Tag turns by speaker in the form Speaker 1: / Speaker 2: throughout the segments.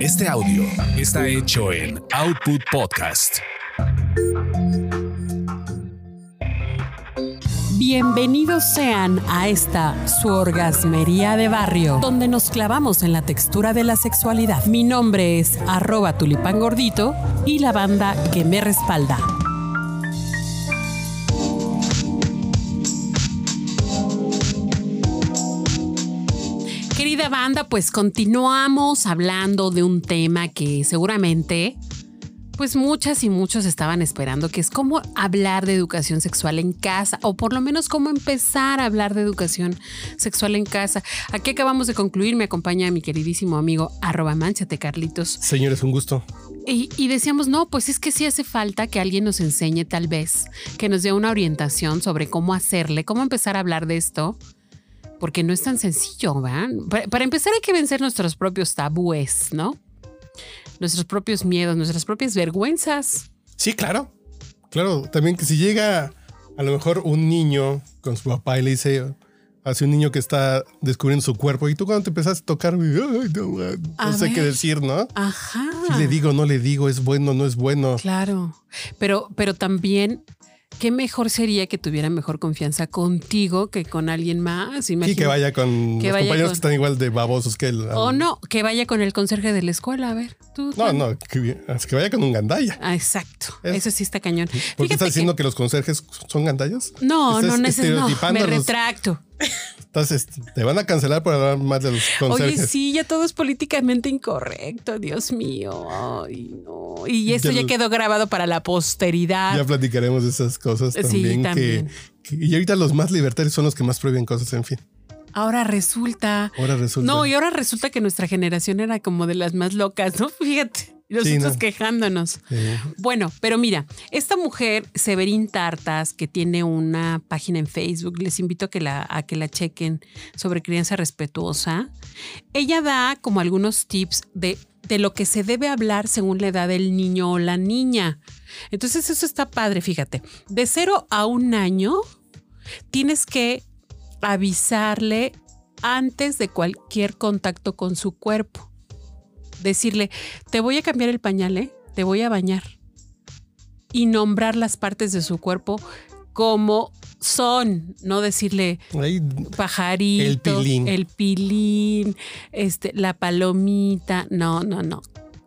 Speaker 1: Este audio está hecho en Output Podcast.
Speaker 2: Bienvenidos sean a esta su orgasmería de barrio, donde nos clavamos en la textura de la sexualidad. Mi nombre es arroba tulipán gordito y la banda que me respalda. Banda, pues continuamos hablando de un tema que seguramente pues muchas y muchos estaban esperando, que es cómo hablar de educación sexual en casa, o por lo menos cómo empezar a hablar de educación sexual en casa. Aquí acabamos de concluir, me acompaña mi queridísimo amigo arroba manchate Carlitos.
Speaker 3: Señores, un gusto.
Speaker 2: Y, y, decíamos, no, pues es que sí hace falta que alguien nos enseñe tal vez, que nos dé una orientación sobre cómo hacerle, cómo empezar a hablar de esto porque no es tan sencillo, ¿verdad? Para, para, empezar hay que vencer nuestros propios tabúes, ¿no? Nuestros propios miedos, nuestras propias vergüenzas.
Speaker 3: Sí, claro. Claro, también que si llega a lo mejor un niño con su papá y le dice, hace un niño que está descubriendo su cuerpo y tú cuando te empezaste a tocar, Ay, no, no sé ver. qué decir, ¿no?
Speaker 2: Ajá.
Speaker 3: Si le digo, no le digo, es bueno, no es bueno.
Speaker 2: Claro, pero, pero también qué mejor sería que tuviera mejor confianza contigo que con alguien más.
Speaker 3: Y que vaya con que los vaya compañeros con... que están igual de babosos que él.
Speaker 2: O no, que vaya con el conserje de la escuela, a ver. Tú,
Speaker 3: no, no, que, que, vaya con un gandalla.
Speaker 2: Ah, exacto. Es, Eso sí está cañón.
Speaker 3: ¿Por qué estás diciendo que... que los conserjes son gandallas?
Speaker 2: No, no necesito. Me retracto.
Speaker 3: Entonces, te van a cancelar por hablar más de los conserjes.
Speaker 2: Oye, sí, ya todo es políticamente incorrecto, Dios mío. Ay, no. Y esto ya, ya quedó grabado para la posteridad.
Speaker 3: Ya platicaremos de esas cosas también.
Speaker 2: Sí, también.
Speaker 3: Que, que, y ahorita los más libertarios son los que más prohíben cosas, en fin.
Speaker 2: Ahora resulta.
Speaker 3: Ahora resulta.
Speaker 2: No, y ahora resulta que nuestra generación era como de las más locas, ¿no? Fíjate. Nosotros sí, no. quejándonos. Sí. Bueno, pero mira, esta mujer, Severín Tartas, que tiene una página en Facebook, les invito a que la, a que la chequen sobre crianza respetuosa. Ella da como algunos tips de, de lo que se debe hablar según la edad del niño o la niña. Entonces, eso está padre, fíjate. De cero a un año, tienes que avisarle antes de cualquier contacto con su cuerpo decirle, te voy a cambiar el pañal, ¿eh? te voy a bañar. Y nombrar las partes de su cuerpo como son, no decirle
Speaker 3: Ay,
Speaker 2: pajarito,
Speaker 3: el pilín.
Speaker 2: el pilín, este, la palomita, no, no, no.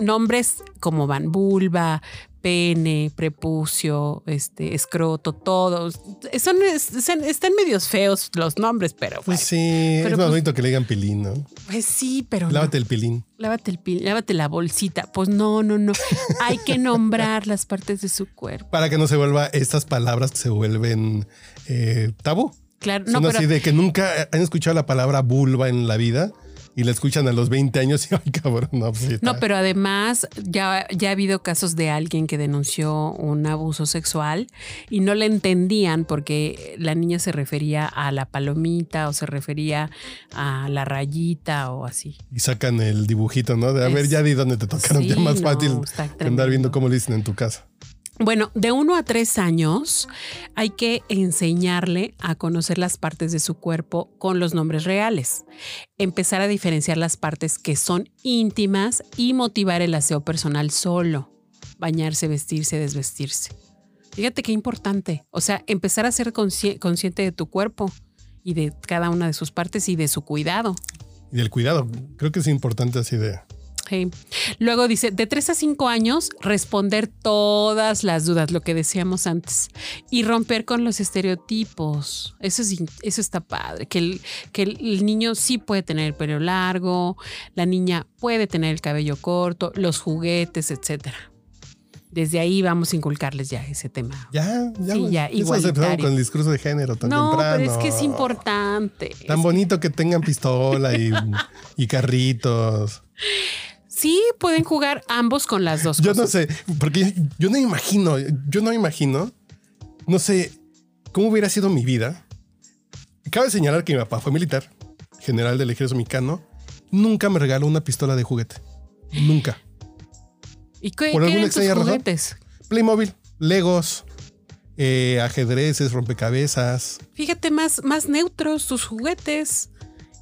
Speaker 2: Nombres como van vulva, pene, prepucio, este, escroto, todos. Son, son, están medios feos los nombres, pero.
Speaker 3: Pues
Speaker 2: bueno.
Speaker 3: sí,
Speaker 2: pero
Speaker 3: es más bonito que le digan pilín, ¿no?
Speaker 2: Pues sí, pero.
Speaker 3: Lávate
Speaker 2: no.
Speaker 3: el pilín.
Speaker 2: Lávate el pilín, lávate la bolsita. Pues no, no, no. Hay que nombrar las partes de su cuerpo.
Speaker 3: Para que no se vuelva estas palabras que se vuelven eh, tabú.
Speaker 2: Claro,
Speaker 3: Son
Speaker 2: no, pero,
Speaker 3: así de que nunca han escuchado la palabra vulva en la vida y la escuchan a los 20 años y ay cabrón, no, pues
Speaker 2: no, pero además ya, ya ha habido casos de alguien que denunció un abuso sexual y no le entendían porque la niña se refería a la palomita o se refería a la rayita o así.
Speaker 3: Y sacan el dibujito, ¿no? De a
Speaker 2: Es-
Speaker 3: ver, ya di dónde te tocaron,
Speaker 2: Sí,
Speaker 3: ya más
Speaker 2: no,
Speaker 3: fácil andar viendo cómo le dicen en tu casa.
Speaker 2: Bueno, de uno a tres años hay que enseñarle a conocer las partes de su cuerpo con los nombres reales, empezar a diferenciar las partes que son íntimas y motivar el aseo personal solo, bañarse, vestirse, desvestirse. Fíjate qué importante, o sea, empezar a ser consci- consciente de tu cuerpo y de cada una de sus partes y de su cuidado.
Speaker 3: Y del cuidado, creo que es importante así de...
Speaker 2: Luego dice, de 3 a 5 años, responder todas las dudas, lo que decíamos antes, y romper con los estereotipos. Eso, es, eso está padre, que el, que el, niño sí puede tener el pelo largo, la niña puede tener el cabello corto, los juguetes, etcétera. Desde ahí vamos a inculcarles ya ese tema.
Speaker 3: Ya, ya.
Speaker 2: Sí, ya,
Speaker 3: Eso
Speaker 2: igualitario.
Speaker 3: con el discurso de género tan
Speaker 2: no,
Speaker 3: temprano.
Speaker 2: pero es que es importante.
Speaker 3: Tan
Speaker 2: Es-
Speaker 3: bonito que tengan pistola y, y carritos.
Speaker 2: Sí, pueden jugar ambos con las dos
Speaker 3: Yo no sé, porque yo no imagino, yo no imagino, no sé cómo hubiera sido mi vida. Cabe señalar que mi papá fue militar, general del ejército mexicano. Nunca me regaló una pistola de juguete. Nunca.
Speaker 2: ¿Y qué,
Speaker 3: por
Speaker 2: qué
Speaker 3: alguna
Speaker 2: eran tus
Speaker 3: extraña razón.
Speaker 2: juguetes?
Speaker 3: Playmobil, Legos, eh, ajedrezes, rompecabezas.
Speaker 2: Fíjate, más, más neutros tus juguetes.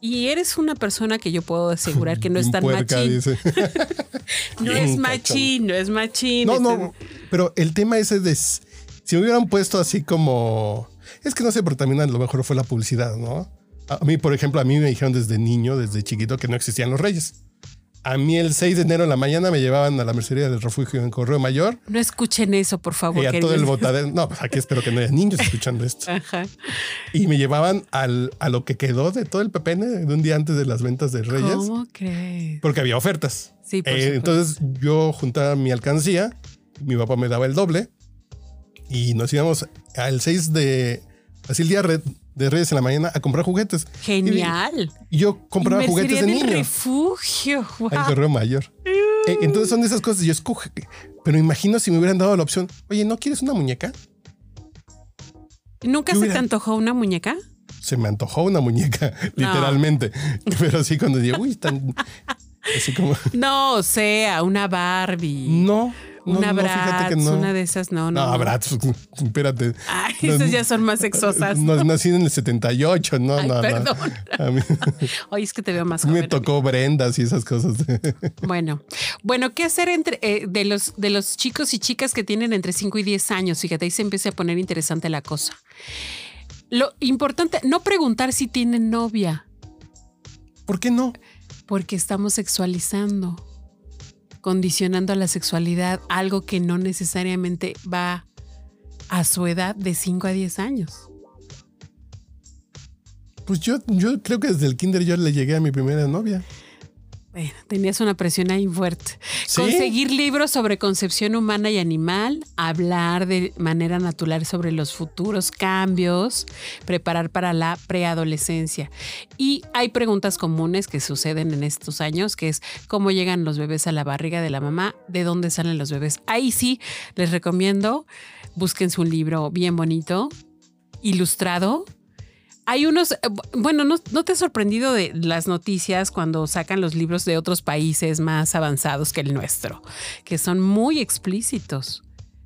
Speaker 2: Y eres una persona que yo puedo asegurar que no es tan machín. no es machín, no es machín.
Speaker 3: No, no, pero el tema ese de si me hubieran puesto así como es que no sé, pero también a lo mejor fue la publicidad, ¿no? A mí, por ejemplo, a mí me dijeron desde niño, desde chiquito, que no existían los reyes. A mí el 6 de enero en la mañana me llevaban a la mercería del refugio en Correo Mayor.
Speaker 2: No escuchen eso, por favor.
Speaker 3: Y a todo el botadero. No, pues aquí espero que no haya niños escuchando esto. Ajá. Y me llevaban al, a lo que quedó de todo el pepene de un día antes de las ventas de Reyes.
Speaker 2: ¿Cómo crees?
Speaker 3: Porque había ofertas.
Speaker 2: Sí, por
Speaker 3: eh, Entonces yo juntaba mi alcancía, mi papá me daba el doble y nos íbamos al 6 de... Así el día de Reyes en la mañana a comprar juguetes.
Speaker 2: Genial.
Speaker 3: Y, yo compraba juguetes de niño.
Speaker 2: refugio. Wow.
Speaker 3: En Correo Mayor. Eh, entonces son esas cosas. Yo escojo. Pero imagino si me hubieran dado la opción. Oye, ¿no quieres una muñeca?
Speaker 2: ¿Nunca se te antojó una muñeca?
Speaker 3: Se me antojó una muñeca, literalmente. Pero sí, cuando digo, uy, tan. Así como.
Speaker 2: No, o sea, una Barbie.
Speaker 3: No.
Speaker 2: Una no, una de esas, no, no.
Speaker 3: No, Bratz, espérate.
Speaker 2: Ay, esas ya son más sexosas.
Speaker 3: No, nací en el 78, no, Ay, no,
Speaker 2: perdón. Oye, es que te veo más
Speaker 3: joven. Me tocó Brendas y esas cosas.
Speaker 2: Bueno, bueno, ¿qué hacer entre eh, de los de los chicos y chicas que tienen entre 5 y 10 años? Fíjate, ahí se empieza a poner interesante la cosa. Lo importante, no preguntar si tienen novia.
Speaker 3: ¿Por qué no?
Speaker 2: Porque estamos sexualizando condicionando a la sexualidad algo que no necesariamente va a su edad de 5 a 10 años.
Speaker 3: Pues yo, yo creo que desde el kinder yo le llegué a mi primera novia.
Speaker 2: Bueno, tenías una presión ahí fuerte. Conseguir libros sobre concepción humana y animal, hablar de manera natural sobre los futuros cambios, preparar para la preadolescencia. Y hay preguntas comunes que suceden en estos años, que es cómo llegan los bebés a la barriga de la mamá, de dónde salen los bebés. Ahí sí, les recomiendo, búsquense un libro bien bonito, ilustrado, hay unos, eh, bueno, ¿no, te has sorprendido de las noticias cuando sacan los libros de otros países más avanzados que el nuestro? Que son muy explícitos,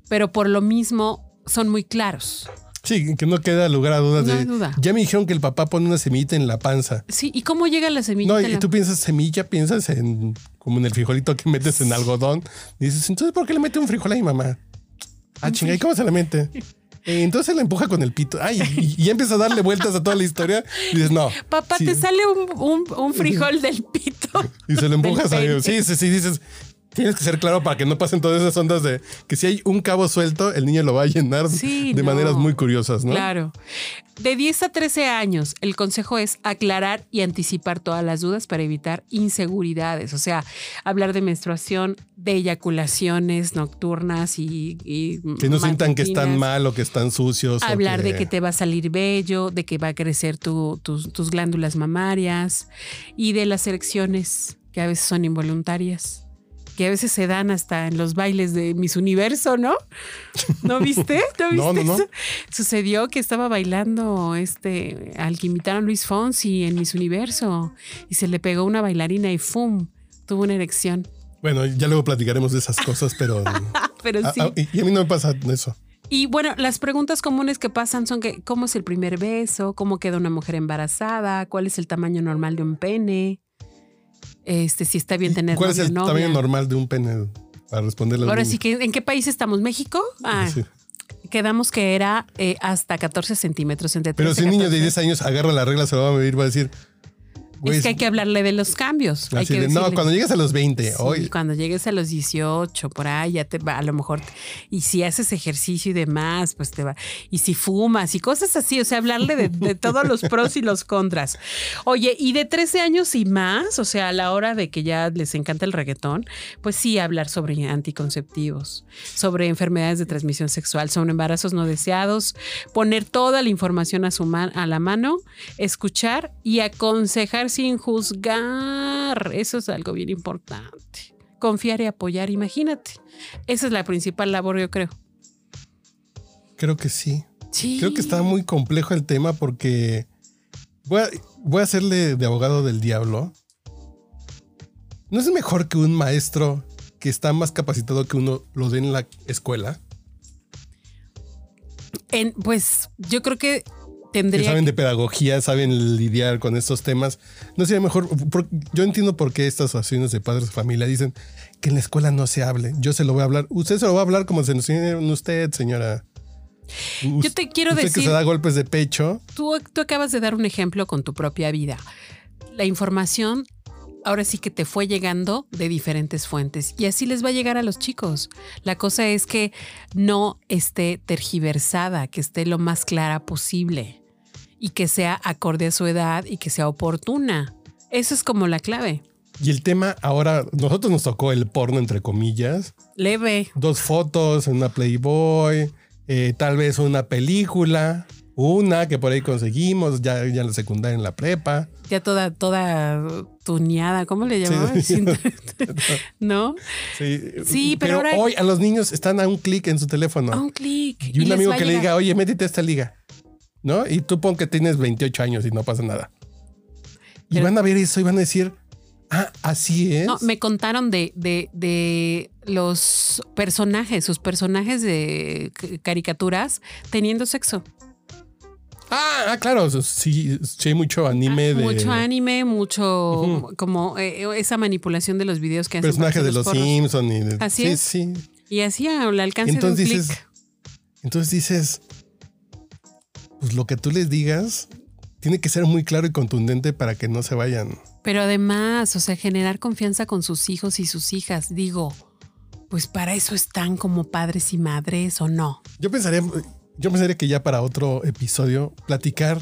Speaker 2: pero por lo mismo son muy claros.
Speaker 3: Sí, que no queda lugar a dudas de. Duda. Ya me dijeron que el papá pone una semillita en la panza.
Speaker 2: Sí, ¿y cómo llega la semilla?
Speaker 3: No, y tú piensas semilla, piensas en como en el frijolito que metes en algodón. dices, entonces, ¿por qué le mete un frijol a mi mamá? Ah, chinga, ¿y cómo se le mete? Eh, entonces la empuja con el pito. Ay, y, y, empieza a darle vueltas a toda la historia. Y dices, no.
Speaker 2: Papá, te sale un, frijol del pito.
Speaker 3: Y se lo empujas a Sí, sí, sí. Dices, tienes que ser claro para que no pasen todas esas ondas de que si hay un cabo suelto, el niño lo va a llenar de maneras muy curiosas, ¿no?
Speaker 2: Claro. De 10 a 13 años, el consejo es aclarar y anticipar todas las dudas para evitar inseguridades. O sea, hablar de menstruación, de eyaculaciones nocturnas y.
Speaker 3: que no sientan que están mal o que están sucios.
Speaker 2: Hablar de que te va a salir bello, de que va a crecer tus glándulas mamarias y de las erecciones que a veces son involuntarias que a veces se dan hasta en los bailes de Miss Universo, ¿no? ¿No viste? ¿No viste? no, Sucedió que estaba bailando este al que imitaron Luis Fonsi en Miss Universo y se le pegó una bailarina y ¡fum! tuvo una erección.
Speaker 3: Bueno, ya luego platicaremos de esas cosas, pero
Speaker 2: pero sí.
Speaker 3: y a mí no me pasa eso.
Speaker 2: Y bueno, las preguntas comunes que pasan son que cómo es el primer beso, cómo queda una mujer embarazada, cuál es el tamaño normal de un pene, este, si está bien tener
Speaker 3: ¿Cuál es el tamaño normal de un pene? Para responderle
Speaker 2: Ahora sí que, ¿en qué país estamos? ¿México? Ah, Quedamos que era eh, hasta 14 centímetros entre
Speaker 3: Pero si un niño de 10 años agarra la regla, se va a medir, va a decir,
Speaker 2: es que hay que hablarle de los cambios.
Speaker 3: no, cuando llegues a los 20, hoy.
Speaker 2: Cuando llegues a los 18, por ahí ya te va, a lo mejor. Y si haces ejercicio y demás, pues te va. Y si fumas y cosas así, o sea, hablarle de, todos los pros y los contras. Oye, y de 13 años y más, o sea, a la hora de que ya les encanta el reggaetón, pues sí, hablar sobre anticonceptivos, sobre enfermedades de transmisión sexual, sobre embarazos no deseados, poner toda la información a, su a la mano, escuchar y aconsejar sin juzgar. Eso es algo bien importante. Confiar y apoyar, imagínate. Esa es la principal labor, yo creo.
Speaker 3: Creo que sí. Sí. Creo que está muy complejo el tema porque voy a, voy a hacerle de abogado del diablo. ¿No es mejor que un maestro que está más capacitado que uno lo dé en la escuela?
Speaker 2: En, pues yo creo que Tendría
Speaker 3: que saben
Speaker 2: que-
Speaker 3: de pedagogía, saben lidiar con estos temas. No sería mejor. por- yo entiendo por qué estas asociaciones de padres de familia dicen que en la escuela no se hable. Yo se lo voy a hablar. Usted se lo va a hablar como se nos enseñaron usted, señora.
Speaker 2: Yo te quiero
Speaker 3: usted que
Speaker 2: decir-
Speaker 3: se da golpes de pecho.
Speaker 2: Tú, tú acabas de dar un ejemplo con tu propia vida. La información ahora sí que te fue llegando de diferentes fuentes y así les va a llegar a los chicos. La cosa es que no esté tergiversada, que esté lo más clara posible y que sea acorde a su edad y que sea oportuna. Eso es como la clave.
Speaker 3: Y el tema ahora, nosotros nos tocó el porno, entre comillas.
Speaker 2: Leve.
Speaker 3: Dos fotos en una Playboy, eh, tal vez una película, una que por ahí conseguimos, ya, ya en la secundaria, en la prepa.
Speaker 2: Ya toda, toda tuneada, ¿cómo le llamabas?
Speaker 3: Sí.
Speaker 2: ¿No?
Speaker 3: Sí,
Speaker 2: Sí, pero ahora-
Speaker 3: hoy a los niños están a un clic en su teléfono.
Speaker 2: A un clic.
Speaker 3: y un amigo que le diga, oye, métete a esta liga. ¿No? Y tú pon que tienes 28 años y no pasa nada. Y van a ver eso y van a decir, ah, así es.
Speaker 2: No, me contaron de, de, de los personajes, sus personajes de caricaturas teniendo sexo.
Speaker 3: Ah, ah, claro, sí, sí hay mucho anime de
Speaker 2: Ah, Mucho anime, mucho como eh, esa manipulación de los videos que hacen.
Speaker 3: personajes de los
Speaker 2: porros.
Speaker 3: Simpsons. Y de-
Speaker 2: Así
Speaker 3: sí,
Speaker 2: es.
Speaker 3: sí.
Speaker 2: Y así al alcance
Speaker 3: Entonces
Speaker 2: de un
Speaker 3: dices, entonces dices, pues lo que tú les digas tiene que ser muy claro y contundente para que no se vayan.
Speaker 2: Pero además, o sea, generar confianza con sus hijos y sus hijas. Digo, pues para eso están como padres y madres o no.
Speaker 3: Yo pensaría, yo pensaría que ya para otro episodio platicar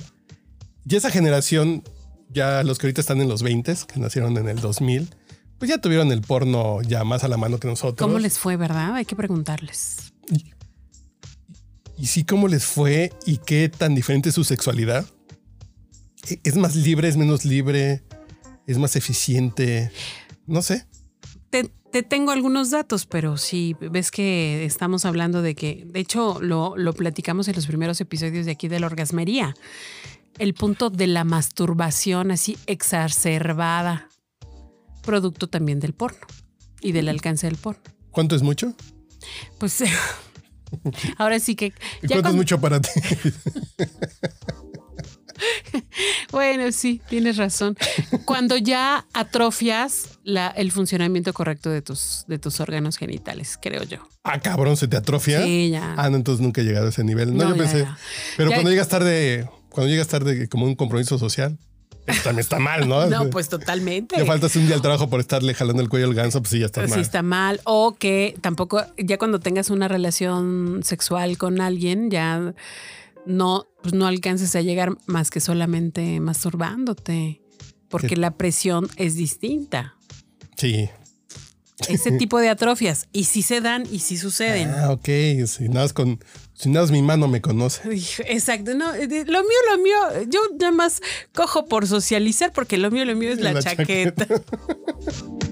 Speaker 3: ya esa generación, ya los que ahorita están en los 20, que nacieron en el 2000, pues ya tuvieron el porno ya más a la mano que nosotros.
Speaker 2: ¿Cómo les fue, verdad? Hay que preguntarles.
Speaker 3: Y sí, cómo les fue y qué tan diferente es su sexualidad. ¿E- ¿Es más libre, es menos libre? ¿Es más eficiente? No sé.
Speaker 2: Te, te tengo algunos datos, pero sí, ves que estamos hablando de que, de hecho, lo, lo platicamos en los primeros episodios de aquí de la orgasmería. El punto de la masturbación así exacerbada, producto también del porno y del alcance del porno.
Speaker 3: ¿Cuánto es mucho?
Speaker 2: Pues ahora sí que...
Speaker 3: ¿Y
Speaker 2: ya
Speaker 3: cuánto es mucho para ti?
Speaker 2: Bueno, sí, tienes razón. Cuando ya atrofias la, el funcionamiento correcto de tus, de tus órganos genitales, creo yo.
Speaker 3: ah, cabrón, se te atrofia.
Speaker 2: Sí, ya.
Speaker 3: Ah, no, entonces nunca he llegado a ese nivel. No,
Speaker 2: No,
Speaker 3: yo
Speaker 2: ya,
Speaker 3: pensé.
Speaker 2: ya.
Speaker 3: Pero
Speaker 2: Ya-
Speaker 3: cuando llegas tarde, cuando llegas tarde como un compromiso social, también está mal, ¿no?
Speaker 2: No, pues totalmente.
Speaker 3: Le faltas un día al trabajo por estarle jalando el cuello al ganso, pues sí, ya está
Speaker 2: Sí
Speaker 3: mal.
Speaker 2: está mal. O que tampoco, ya cuando tengas una relación sexual con alguien, ya no, pues no alcances a llegar más que solamente masturbándote. Porque
Speaker 3: Sí.
Speaker 2: la presión es distinta.
Speaker 3: Sí.
Speaker 2: Ese tipo de atrofias. Y sí se dan y sí suceden.
Speaker 3: Ah, ok. Si nada más con, si nada más mi mano me conoce.
Speaker 2: Exacto, no, eh, lo mío, lo mío, yo nada más cojo por socializar porque lo mío, lo mío es la,
Speaker 3: La
Speaker 2: chaqueta.
Speaker 3: chaqueta.